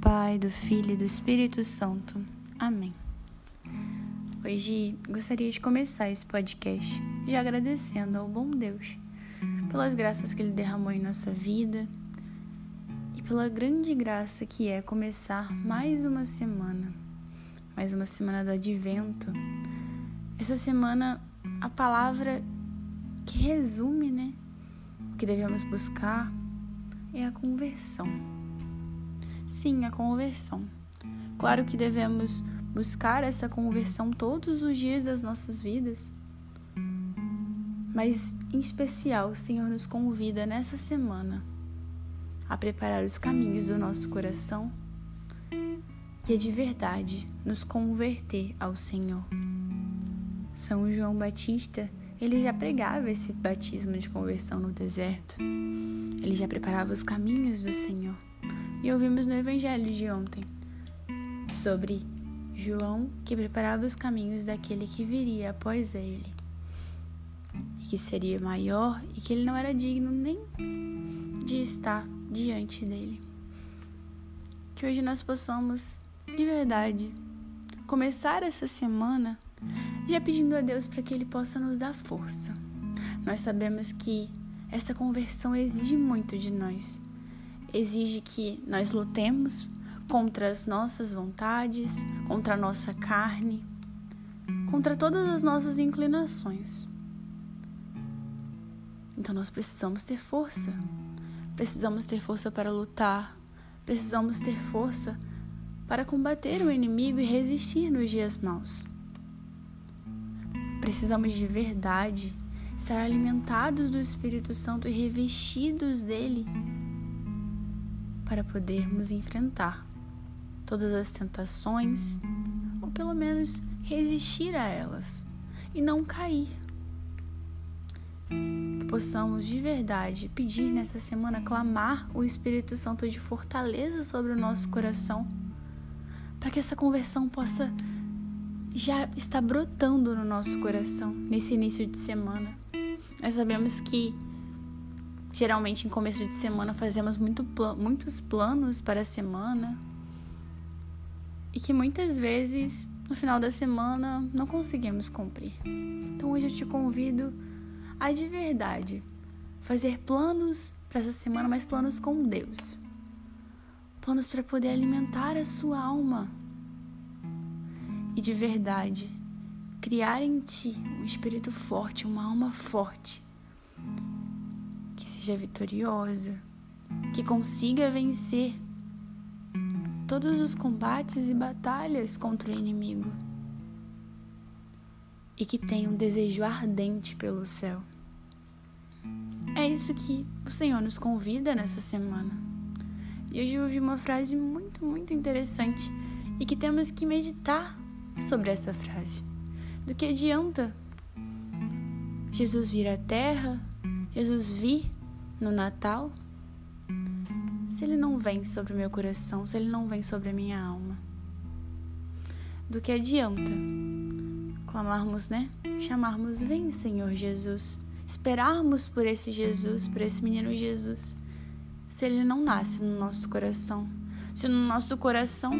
Pai, do Filho e do Espírito Santo. Amém. Hoje gostaria de começar esse podcast já agradecendo ao bom Deus pelas graças que Ele derramou em nossa vida e pela grande graça que é começar mais uma semana, mais uma semana do Advento. Essa semana, a palavra que resume, né, o que devemos buscar é a conversão Sim, a conversão. Claro que devemos buscar essa conversão todos os dias das nossas vidas, mas em especial o Senhor nos convida nessa semana a preparar os caminhos do nosso coração e a de verdade nos converter ao Senhor. São João Batista, ele já pregava esse batismo de conversão no deserto. Ele já preparava os caminhos do Senhor. E ouvimos no Evangelho de ontem sobre João que preparava os caminhos daquele que viria após ele e que seria maior e que ele não era digno nem de estar diante dele. Que hoje nós possamos, de verdade, começar essa semana já pedindo a Deus para que Ele possa nos dar força. Nós sabemos que essa conversão exige muito de nós exige que nós lutemos contra as nossas vontades, contra a nossa carne, contra todas as nossas inclinações. Então nós precisamos ter força. Precisamos ter força para lutar. Precisamos ter força para combater o inimigo e resistir nos dias maus. Precisamos de verdade, estar alimentados do Espírito Santo e revestidos dele para podermos enfrentar todas as tentações, ou pelo menos resistir a elas e não cair. Que possamos de verdade pedir nessa semana, clamar o Espírito Santo de fortaleza sobre o nosso coração, para que essa conversão possa já estar brotando no nosso coração nesse início de semana. Nós sabemos que Geralmente, em começo de semana, fazemos muito muitos planos para a semana e que muitas vezes no final da semana não conseguimos cumprir. Então, hoje eu te convido a de verdade fazer planos para essa semana, mas planos com Deus. Planos para poder alimentar a sua alma e de verdade criar em ti um espírito forte, uma alma forte seja vitoriosa, que consiga vencer todos os combates e batalhas contra o inimigo e que tenha um desejo ardente pelo céu. É isso que o Senhor nos convida nessa semana. E hoje eu ouvi uma frase muito, muito interessante e que temos que meditar sobre essa frase. Do que adianta Jesus vir à terra, Jesus vir no Natal, se ele não vem sobre o meu coração, se ele não vem sobre a minha alma? Do que adianta clamarmos, né? Chamarmos, vem Senhor Jesus, esperarmos por esse Jesus, por esse menino Jesus, se ele não nasce no nosso coração, se no nosso coração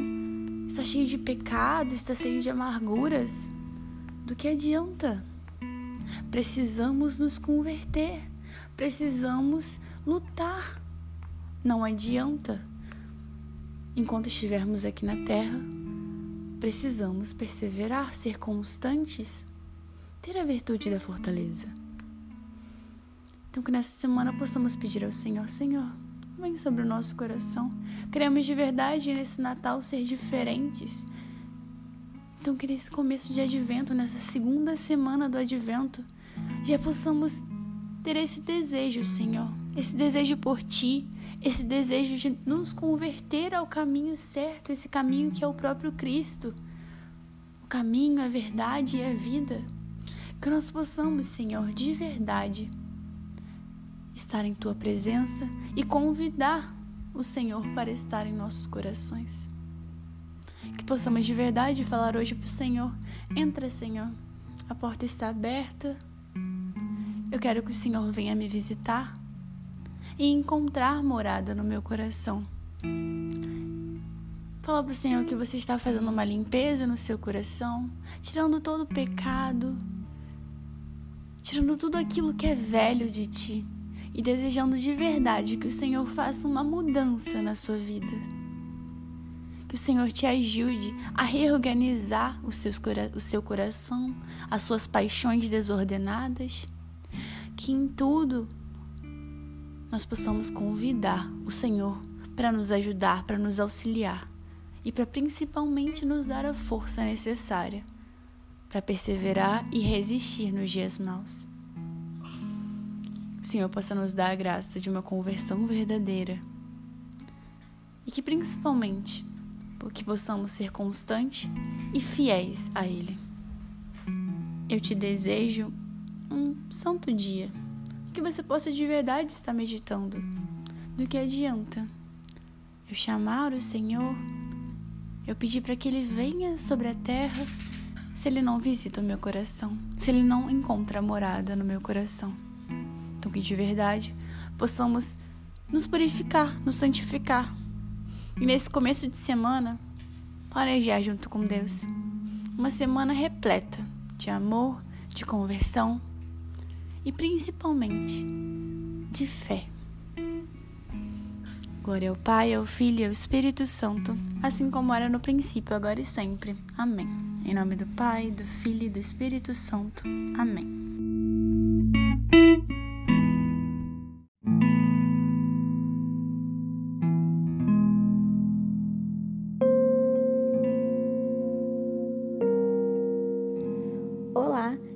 está cheio de pecado, está cheio de amarguras, do que adianta? Precisamos nos converter precisamos lutar. Não adianta. Enquanto estivermos aqui na Terra, precisamos perseverar, ser constantes, ter a virtude da fortaleza. Então, que nessa semana possamos pedir ao Senhor: Senhor, vem sobre o nosso coração. Queremos de verdade nesse Natal ser diferentes. Então, que nesse começo de advento, nessa segunda semana do advento, já possamos ter esse desejo, Senhor, esse desejo por Ti, esse desejo de nos converter ao caminho certo, esse caminho que é o próprio Cristo, o caminho, a verdade e a vida. Que nós possamos, Senhor, de verdade, estar em tua presença e convidar o Senhor para estar em nossos corações. Que possamos de verdade falar hoje para o Senhor: entra, Senhor, a porta está aberta. Eu quero que o Senhor venha me visitar e encontrar morada no meu coração. Fala para o Senhor que você está fazendo uma limpeza no seu coração, tirando todo o pecado, tirando tudo aquilo que é velho de ti e desejando de verdade que o Senhor faça uma mudança na sua vida. Que o Senhor te ajude a reorganizar o o seu coração, as suas paixões desordenadas. Que em tudo nós possamos convidar o Senhor para nos ajudar, para nos auxiliar e para principalmente nos dar a força necessária para perseverar e resistir nos dias maus. O Senhor possa nos dar a graça de uma conversão verdadeira e que principalmente que possamos ser constantes e fiéis a Ele. Eu te desejo um santo dia que você possa de verdade estar meditando. Do que adianta eu chamar o Senhor, eu pedir para que Ele venha sobre a terra, se Ele não visita o meu coração, se Ele não encontra morada no meu coração. Então, que de verdade possamos nos purificar, nos santificar. E nesse começo de semana, planejar junto com Deus uma semana repleta de amor, de conversão e principalmente de fé. Glória ao Pai, ao Filho e ao Espírito Santo, assim como era no princípio, agora e sempre. Amém. Em nome do Pai, do Filho e do Espírito Santo. Amém.